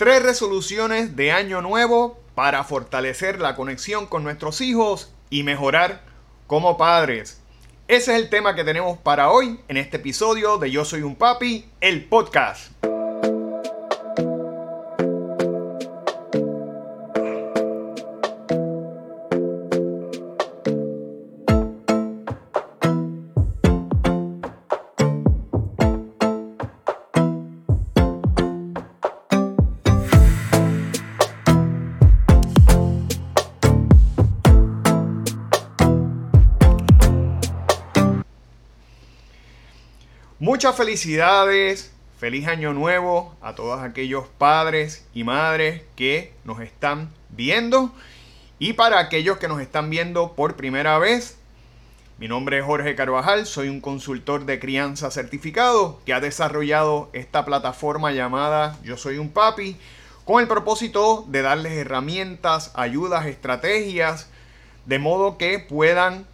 Tres resoluciones de año nuevo para fortalecer la conexión con nuestros hijos y mejorar como padres. Ese es el tema que tenemos para hoy en este episodio de Yo Soy un Papi, el podcast. Muchas felicidades, feliz año nuevo a todos aquellos padres y madres que nos están viendo y para aquellos que nos están viendo por primera vez. Mi nombre es Jorge Carvajal, soy un consultor de crianza certificado que ha desarrollado esta plataforma llamada Yo Soy un Papi con el propósito de darles herramientas, ayudas, estrategias, de modo que puedan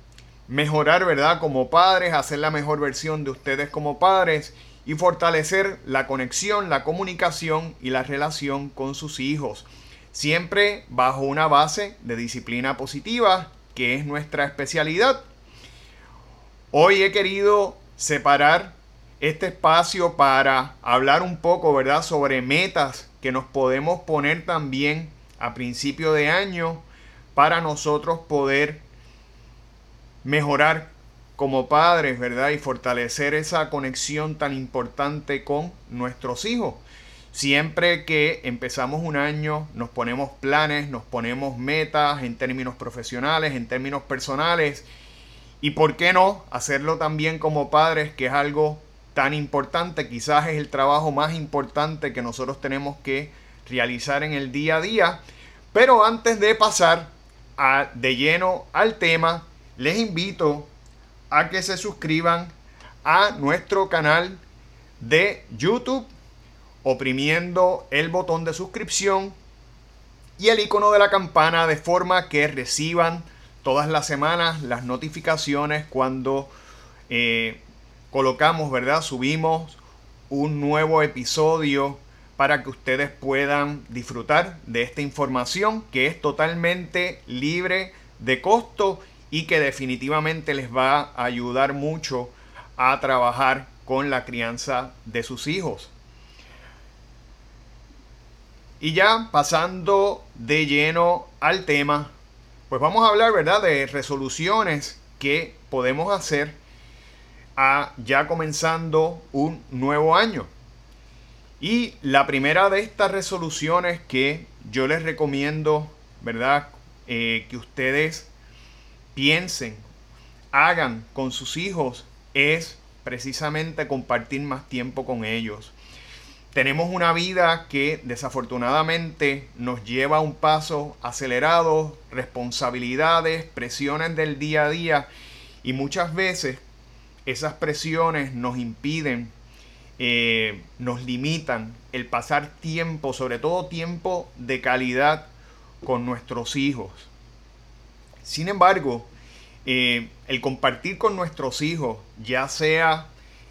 mejorar, ¿verdad? Como padres, hacer la mejor versión de ustedes como padres y fortalecer la conexión, la comunicación y la relación con sus hijos. Siempre bajo una base de disciplina positiva, que es nuestra especialidad. Hoy he querido separar este espacio para hablar un poco, ¿verdad?, sobre metas que nos podemos poner también a principio de año para nosotros poder mejorar como padres, ¿verdad? Y fortalecer esa conexión tan importante con nuestros hijos. Siempre que empezamos un año nos ponemos planes, nos ponemos metas en términos profesionales, en términos personales. Y por qué no hacerlo también como padres, que es algo tan importante, quizás es el trabajo más importante que nosotros tenemos que realizar en el día a día. Pero antes de pasar a, de lleno al tema, les invito a que se suscriban a nuestro canal de YouTube oprimiendo el botón de suscripción y el icono de la campana de forma que reciban todas las semanas las notificaciones cuando eh, colocamos, ¿verdad? Subimos un nuevo episodio para que ustedes puedan disfrutar de esta información que es totalmente libre de costo y que definitivamente les va a ayudar mucho a trabajar con la crianza de sus hijos. Y ya pasando de lleno al tema, pues vamos a hablar, ¿verdad?, de resoluciones que podemos hacer a ya comenzando un nuevo año. Y la primera de estas resoluciones que yo les recomiendo, ¿verdad?, eh, que ustedes piensen, hagan con sus hijos es precisamente compartir más tiempo con ellos. Tenemos una vida que desafortunadamente nos lleva a un paso acelerado, responsabilidades, presiones del día a día y muchas veces esas presiones nos impiden, eh, nos limitan el pasar tiempo, sobre todo tiempo de calidad con nuestros hijos. Sin embargo, eh, el compartir con nuestros hijos, ya sea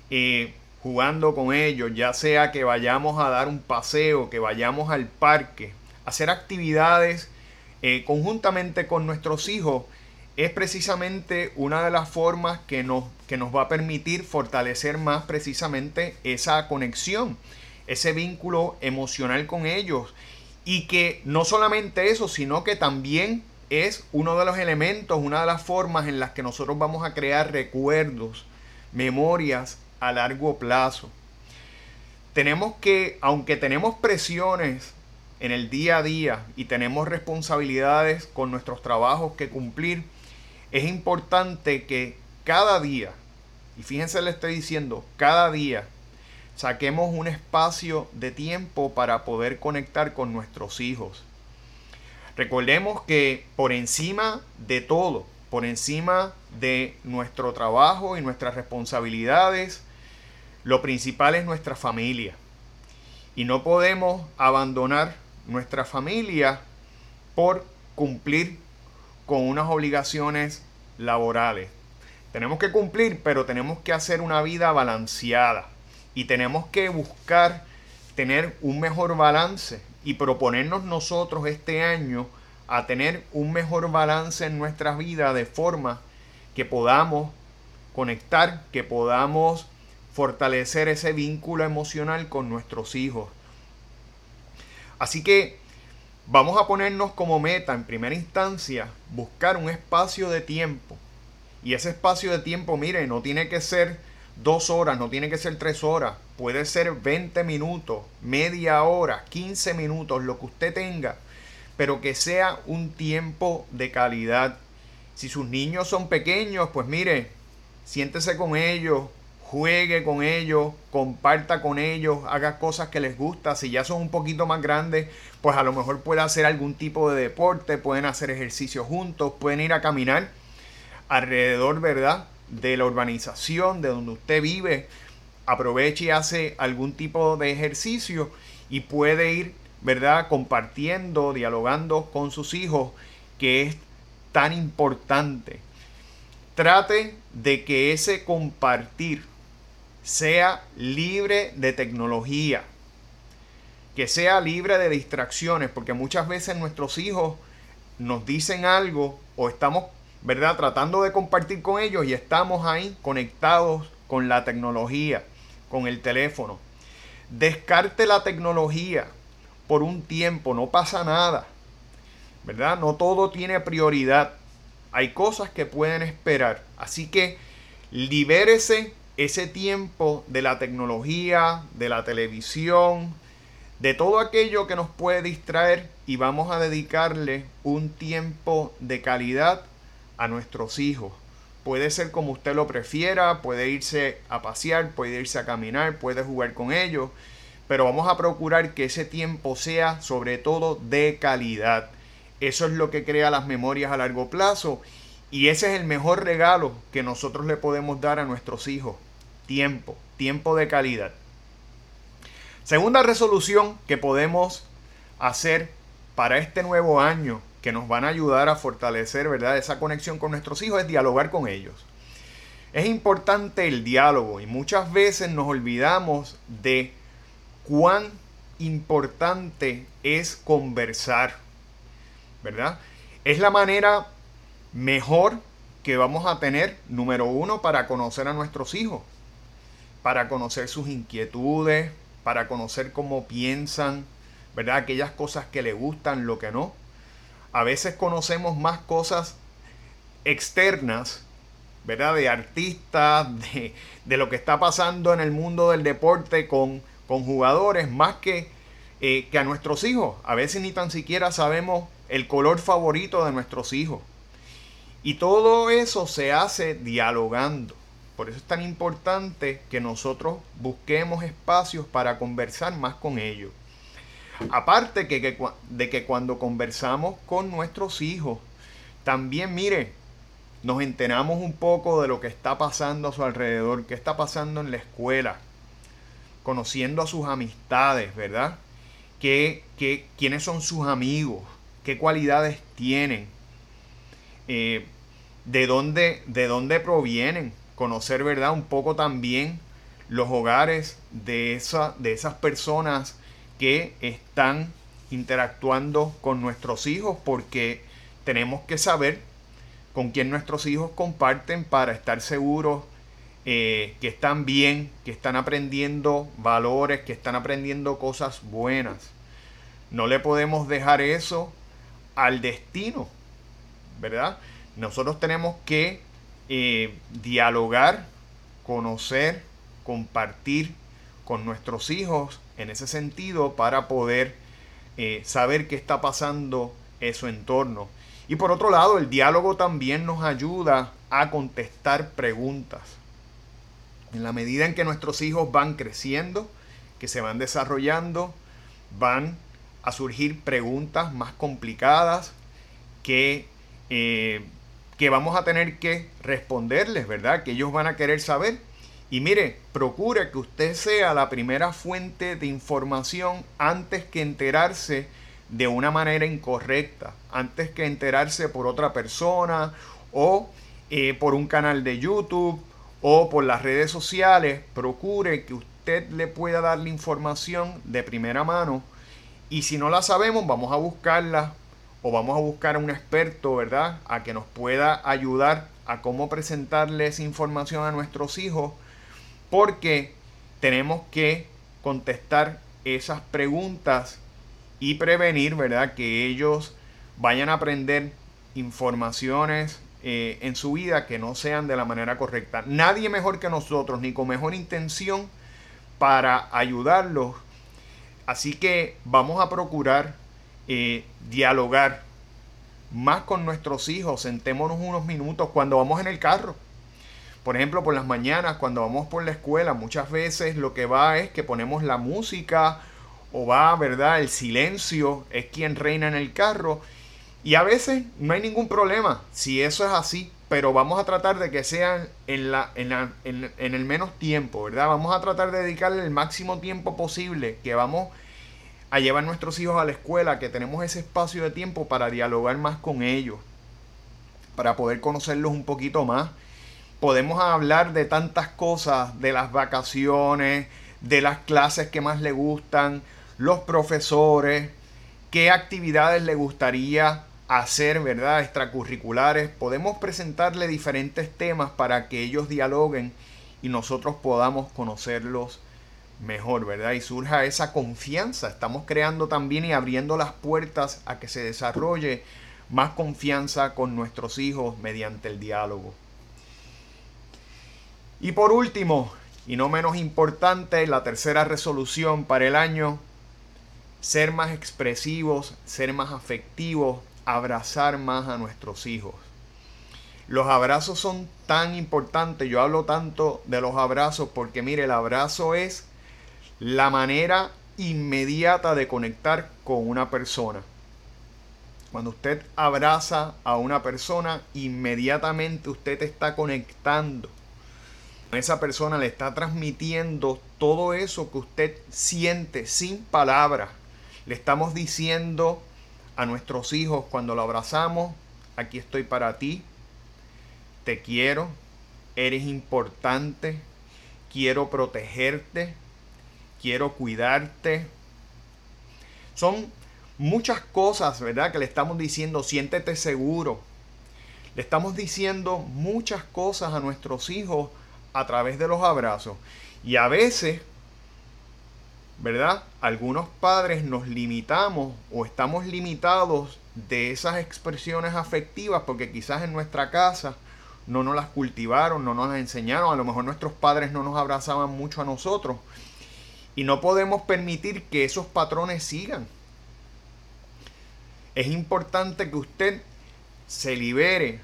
eh, jugando con ellos, ya sea que vayamos a dar un paseo, que vayamos al parque, hacer actividades eh, conjuntamente con nuestros hijos, es precisamente una de las formas que nos, que nos va a permitir fortalecer más precisamente esa conexión, ese vínculo emocional con ellos. Y que no solamente eso, sino que también es uno de los elementos, una de las formas en las que nosotros vamos a crear recuerdos, memorias a largo plazo. Tenemos que, aunque tenemos presiones en el día a día y tenemos responsabilidades con nuestros trabajos que cumplir, es importante que cada día, y fíjense le estoy diciendo, cada día saquemos un espacio de tiempo para poder conectar con nuestros hijos Recordemos que por encima de todo, por encima de nuestro trabajo y nuestras responsabilidades, lo principal es nuestra familia. Y no podemos abandonar nuestra familia por cumplir con unas obligaciones laborales. Tenemos que cumplir, pero tenemos que hacer una vida balanceada y tenemos que buscar tener un mejor balance y proponernos nosotros este año a tener un mejor balance en nuestras vidas de forma que podamos conectar, que podamos fortalecer ese vínculo emocional con nuestros hijos. Así que vamos a ponernos como meta en primera instancia buscar un espacio de tiempo. Y ese espacio de tiempo, mire, no tiene que ser dos horas, no tiene que ser tres horas, puede ser 20 minutos, media hora, 15 minutos, lo que usted tenga, pero que sea un tiempo de calidad. Si sus niños son pequeños, pues mire, siéntese con ellos, juegue con ellos, comparta con ellos, haga cosas que les gusta. Si ya son un poquito más grandes, pues a lo mejor puede hacer algún tipo de deporte, pueden hacer ejercicio juntos, pueden ir a caminar alrededor, ¿verdad? De la urbanización, de donde usted vive. Aproveche y hace algún tipo de ejercicio y puede ir, ¿verdad? Compartiendo, dialogando con sus hijos, que es tan importante. Trate de que ese compartir sea libre de tecnología, que sea libre de distracciones, porque muchas veces nuestros hijos nos dicen algo o estamos, ¿verdad?, tratando de compartir con ellos y estamos ahí conectados con la tecnología, con el teléfono. Descarte la tecnología por un tiempo, no pasa nada, ¿verdad? No todo tiene prioridad. Hay cosas que pueden esperar. Así que libérese ese tiempo de la tecnología, de la televisión, de todo aquello que nos puede distraer y vamos a dedicarle un tiempo de calidad a nuestros hijos. Puede ser como usted lo prefiera, puede irse a pasear, puede irse a caminar, puede jugar con ellos, pero vamos a procurar que ese tiempo sea sobre todo de calidad. Eso es lo que crea las memorias a largo plazo y ese es el mejor regalo que nosotros le podemos dar a nuestros hijos. Tiempo, tiempo de calidad. Segunda resolución que podemos hacer para este nuevo año que nos van a ayudar a fortalecer ¿verdad? esa conexión con nuestros hijos es dialogar con ellos. Es importante el diálogo y muchas veces nos olvidamos de cuán importante es conversar, ¿verdad? Es la manera mejor que vamos a tener, número uno, para conocer a nuestros hijos, para conocer sus inquietudes, para conocer cómo piensan, ¿verdad? Aquellas cosas que le gustan, lo que no. A veces conocemos más cosas externas, ¿verdad? De artistas, de, de lo que está pasando en el mundo del deporte con, con jugadores, más que, eh, que a nuestros hijos. A veces ni tan siquiera sabemos el color favorito de nuestros hijos. Y todo eso se hace dialogando. Por eso es tan importante que nosotros busquemos espacios para conversar más con ellos. Aparte que, de que cuando conversamos con nuestros hijos, también mire, nos enteramos un poco de lo que está pasando a su alrededor, qué está pasando en la escuela, conociendo a sus amistades, ¿verdad? ¿Qué, qué, quiénes son sus amigos? ¿Qué cualidades tienen? Eh, de dónde, de dónde provienen, conocer, ¿verdad? Un poco también los hogares de, esa, de esas personas que están interactuando con nuestros hijos, porque tenemos que saber con quién nuestros hijos comparten para estar seguros eh, que están bien, que están aprendiendo valores, que están aprendiendo cosas buenas. No le podemos dejar eso al destino, ¿verdad? Nosotros tenemos que eh, dialogar, conocer, compartir con nuestros hijos en ese sentido para poder eh, saber qué está pasando en su entorno. Y por otro lado, el diálogo también nos ayuda a contestar preguntas. En la medida en que nuestros hijos van creciendo, que se van desarrollando, van a surgir preguntas más complicadas que eh, que vamos a tener que responderles, ¿verdad? Que ellos van a querer saber. Y mire, procure que usted sea la primera fuente de información antes que enterarse de una manera incorrecta, antes que enterarse por otra persona o eh, por un canal de YouTube o por las redes sociales. Procure que, usted le pueda dar la información de primera mano. Y si no la sabemos, vamos a buscarla o vamos a buscar a un experto, ¿verdad? A que nos pueda ayudar a cómo presentarles información a nuestros hijos. Porque tenemos que contestar esas preguntas y prevenir, ¿verdad? Que ellos vayan a aprender informaciones eh, en su vida que no sean de la manera correcta. Nadie mejor que nosotros, ni con mejor intención para ayudarlos. Así que vamos a procurar eh, dialogar más con nuestros hijos. Sentémonos unos minutos cuando vamos en el carro. Por ejemplo, por las mañanas, cuando vamos por la escuela, muchas veces lo que va es que ponemos la música o va, ¿verdad? El silencio es quien reina en el carro y a veces no hay ningún problema si eso es así, pero vamos a tratar de que sean en, la, en, en, el menos tiempo, ¿verdad? Vamos a tratar de dedicarle el máximo tiempo posible que vamos a llevar nuestros hijos a la escuela, que tenemos ese espacio de tiempo para dialogar más con ellos, para poder conocerlos un poquito más. Podemos hablar de tantas cosas, de las vacaciones, de las clases que más le gustan, los profesores, qué actividades le gustaría hacer, ¿verdad? Extracurriculares. Podemos presentarle diferentes temas para que ellos dialoguen y nosotros podamos conocerlos mejor, ¿verdad? Y surja esa confianza. Estamos creando también y abriendo las puertas a que se desarrolle más confianza con nuestros hijos mediante el diálogo. Y por último, y no menos importante, la tercera resolución para el año, ser más expresivos, ser más afectivos, abrazar más a nuestros hijos. Los abrazos son tan importantes, yo hablo tanto de los abrazos porque mire, el abrazo es la manera inmediata de conectar con una persona. Cuando usted abraza a una persona, inmediatamente usted está conectando. Esa persona le está transmitiendo todo eso que usted siente sin palabras. Le estamos diciendo a nuestros hijos cuando lo abrazamos, aquí estoy para ti, te quiero, eres importante, quiero protegerte, quiero cuidarte. Son muchas cosas, ¿verdad? Que le estamos diciendo, siéntete seguro. Le estamos diciendo muchas cosas a nuestros hijos a través de los abrazos. Y a veces ¿verdad? Algunos padres nos limitamos o estamos limitados de esas expresiones afectivas porque quizás en nuestra casa no nos las cultivaron, no nos las enseñaron, a lo mejor nuestros padres no nos abrazaban mucho a nosotros y no podemos permitir que esos patrones sigan. Es importante que usted se libere,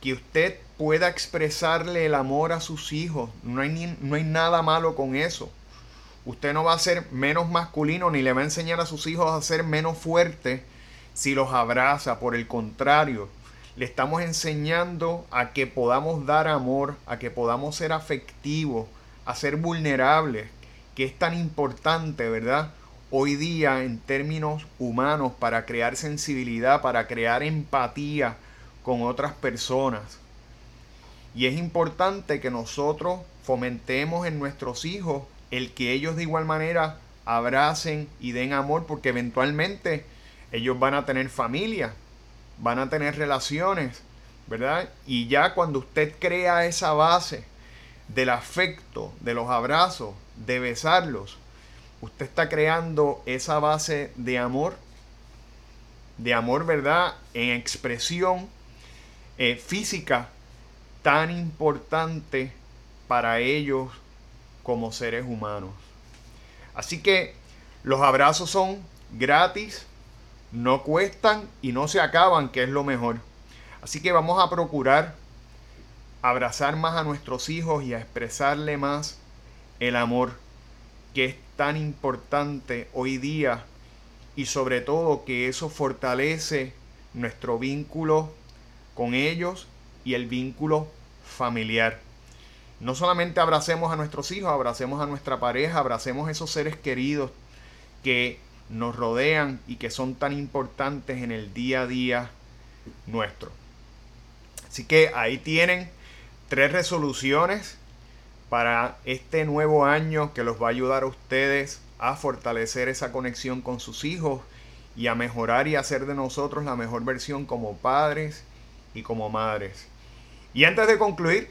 que usted pueda expresarle el amor a sus hijos. No hay, no hay nada malo con eso. Usted no va a ser menos masculino ni le va a enseñar a sus hijos a ser menos fuerte si los abraza. Por el contrario, le estamos enseñando a que podamos dar amor, a que podamos ser afectivos, a ser vulnerables, que es tan importante, ¿verdad? Hoy día en términos humanos para crear sensibilidad, para crear empatía con otras personas. Y es importante que nosotros fomentemos en nuestros hijos el que ellos de igual manera abracen y den amor, porque eventualmente ellos van a tener familia, van a tener relaciones, ¿verdad? Y ya cuando usted crea esa base del afecto, de los abrazos, de besarlos, usted está creando esa base de amor, de amor, ¿verdad? En expresión eh, física tan importante para ellos como seres humanos. Así que los abrazos son gratis, no cuestan y no se acaban, que es lo mejor. Así que vamos a procurar abrazar más a nuestros hijos y a expresarle más el amor que es tan importante hoy día y sobre todo que eso fortalece nuestro vínculo con ellos y el vínculo familiar. No solamente abracemos a nuestros hijos, abracemos a nuestra pareja, abracemos a esos seres queridos que nos rodean y que son tan importantes en el día a día nuestro. Así que ahí tienen tres resoluciones para este nuevo año que los va a ayudar a ustedes a fortalecer esa conexión con sus hijos y a mejorar y hacer de nosotros la mejor versión como padres y como madres. Y antes de concluir,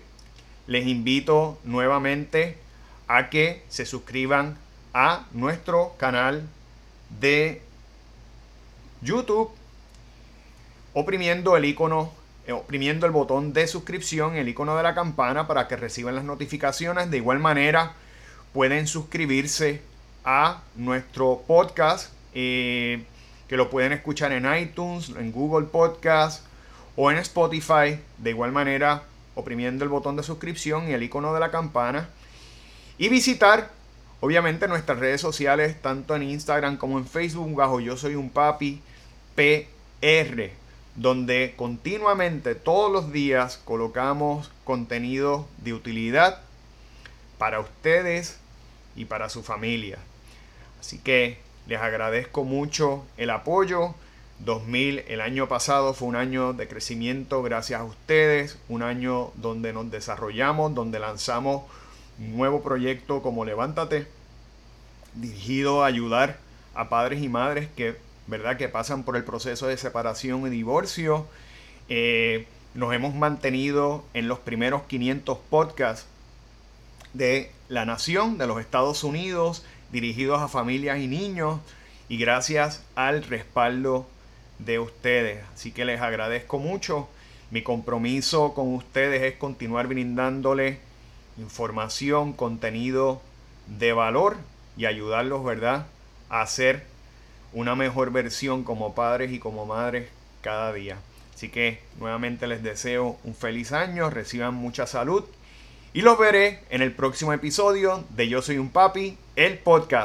les invito nuevamente a que se suscriban a nuestro canal de YouTube oprimiendo el icono eh, oprimiendo el botón de suscripción, el icono de la campana para que reciban las notificaciones. De igual manera, pueden suscribirse a nuestro podcast, eh, que lo pueden escuchar en iTunes, en Google Podcast o en Spotify. De igual manera, oprimiendo el botón de suscripción y el icono de la campana. Y visitar, obviamente, nuestras redes sociales, tanto en Instagram como en Facebook, bajo Yo Soy un Papi PR donde continuamente todos los días colocamos contenido de utilidad para ustedes y para su familia. Así que les agradezco mucho el apoyo. 2000, el año pasado fue un año de crecimiento gracias a ustedes, un año donde nos desarrollamos, donde lanzamos un nuevo proyecto como Levántate, dirigido a ayudar a padres y madres que ¿verdad? Que pasan por el proceso de separación y divorcio. Eh, nos hemos mantenido en los primeros 500 podcasts de la nación, de los Estados Unidos, dirigidos a familias y niños, y gracias al respaldo de ustedes. Así que les agradezco mucho. Mi compromiso con ustedes es continuar brindándoles información, contenido de valor y ayudarlos, ¿verdad?, a hacer una mejor versión como padres y como madres cada día. Así que nuevamente les deseo un feliz año, reciban mucha salud y los veré en el próximo episodio de Yo Soy un Papi, el podcast.